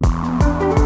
Música